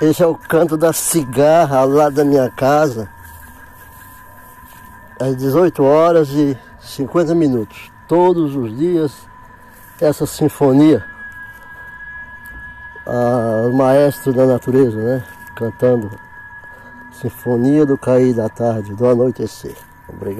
Esse é o canto da cigarra lá da minha casa. Às 18 horas e 50 minutos. Todos os dias essa sinfonia. Ah, o maestro da natureza, né? Cantando Sinfonia do cair da tarde, do anoitecer. Obrigado.